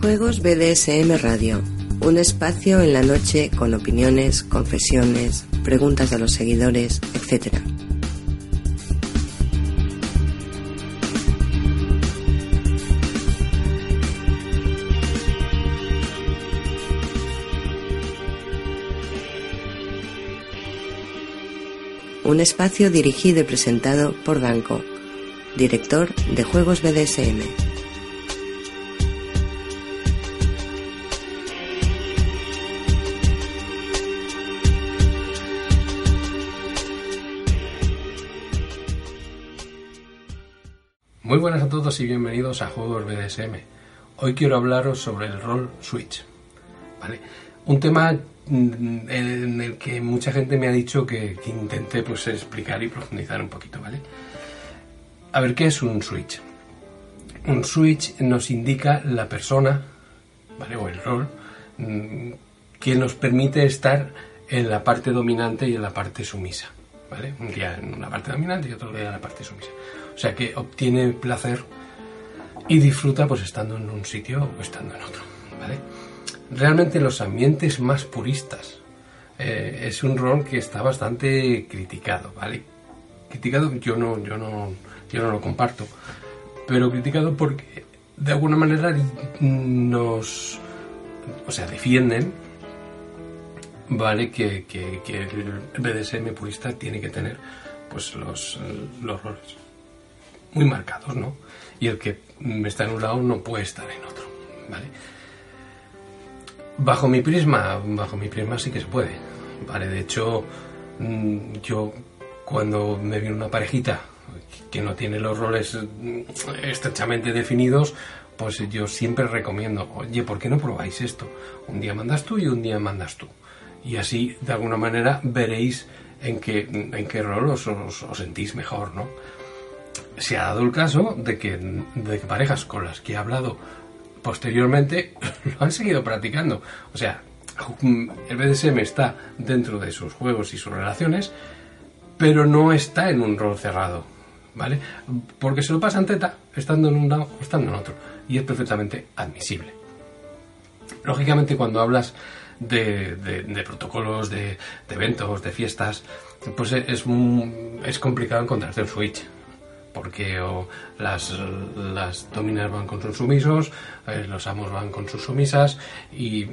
Juegos BDSM Radio, un espacio en la noche con opiniones, confesiones, preguntas de los seguidores, etc. Un espacio dirigido y presentado por Danko, director de Juegos BDSM. Muy buenas a todos y bienvenidos a Juegos BDSM. Hoy quiero hablaros sobre el rol Switch. ¿vale? Un tema mm, en el que mucha gente me ha dicho que, que intenté pues, explicar y profundizar un poquito. ¿vale? A ver, ¿qué es un Switch? Un Switch nos indica la persona, ¿vale? o el rol, mm, que nos permite estar en la parte dominante y en la parte sumisa. ¿Vale? Un día en una parte dominante y otro día en la parte sumisa. O sea que obtiene placer y disfruta pues estando en un sitio o estando en otro, ¿vale? Realmente los ambientes más puristas eh, es un rol que está bastante criticado, ¿vale? Criticado, yo no, yo no, yo no lo comparto, pero criticado porque de alguna manera nos, o sea, defienden, ¿vale? Que, que, que el BDSM purista tiene que tener pues los, los roles muy marcados, ¿no? Y el que está en un lado no puede estar en otro, ¿vale? Bajo mi prisma, bajo mi prisma sí que se puede, ¿vale? De hecho, mm, yo cuando me viene una parejita que no tiene los roles mm, estrechamente definidos, pues yo siempre recomiendo, oye, ¿por qué no probáis esto? Un día mandas tú y un día mandas tú. Y así, de alguna manera, veréis en qué, en qué rol os, os, sentís mejor, ¿no? se ha dado el caso de que, de parejas con las que he hablado posteriormente lo han seguido practicando. O sea, el BDSM está dentro de sus juegos y sus relaciones, pero no está en un rol cerrado, ¿vale? Porque se lo pasan teta estando en un lado o estando en otro, y es perfectamente admisible. Lógicamente, cuando hablas de, protocolos, de, eventos, de fiestas, pues es, es complicado encontrarte el switch, porque las, las dominas van con sus sumisos, eh, los amos van con sus sumisas y,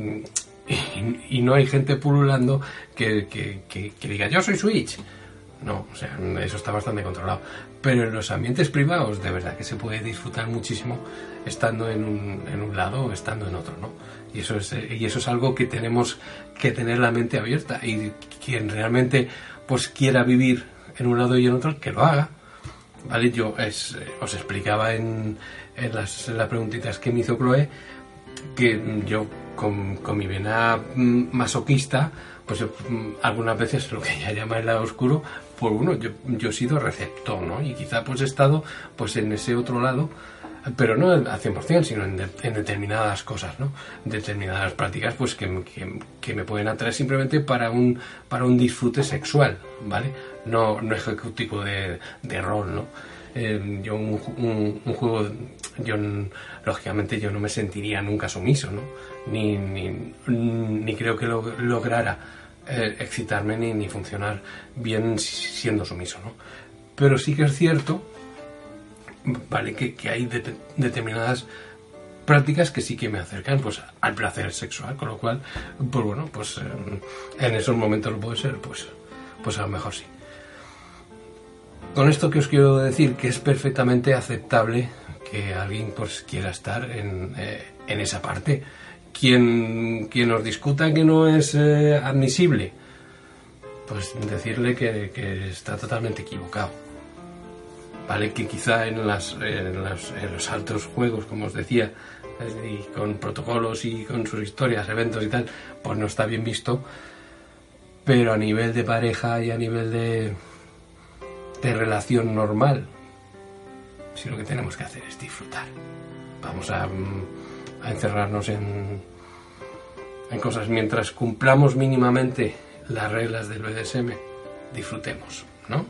y, no hay gente pululando que, que, que, diga yo soy Switch. No, o sea, eso está bastante controlado. Pero en los ambientes privados, de verdad que se puede disfrutar muchísimo estando en un, en un lado o estando en otro, ¿no? Y eso, es, y eso es algo que tenemos que tener la mente abierta. Y quien realmente pues quiera vivir en un lado y en otro, que lo haga ¿vale? Yo es, os explicaba en, en, las, las, preguntitas que me hizo Chloe que yo con, con mi vena masoquista, pues algunas veces lo que ella llama el lado oscuro, pues bueno, yo, yo he sido receptor, ¿no? Y quizá pues he estado pues en ese otro lado, pero no al 100%, sino en, de, en determinadas cosas, ¿no? Determinadas prácticas pues que, que, que, me pueden atraer simplemente para un, para un disfrute sexual, ¿vale? No, no ejecutivo de, de rol, ¿no? Eh, yo un, juego, yo lógicamente yo no me sentiría nunca sumiso, ¿no? Ni, ni, creo que lo, lograra eh, excitarme ni, ni funcionar bien siendo sumiso, ¿no? Pero sí que es cierto vale que, que hay de, determinadas prácticas que sí que me acercan pues al placer sexual con lo cual pues bueno pues en, en esos momentos lo puede ser pues pues a lo mejor sí con esto que os quiero decir que es perfectamente aceptable que alguien pues quiera estar en, eh, en esa parte quien quien os discuta que no es eh, admisible pues decirle que, que está totalmente equivocado Vale, que quizá en, las, en, los altos juegos, como os decía, y con protocolos y con sus historias, eventos y tal, pues no está bien visto. Pero a nivel de pareja y a nivel de, de relación normal, si lo que tenemos que hacer es disfrutar. Vamos a, a encerrarnos en, en cosas mientras cumplamos mínimamente las reglas del BDSM, disfrutemos, ¿no?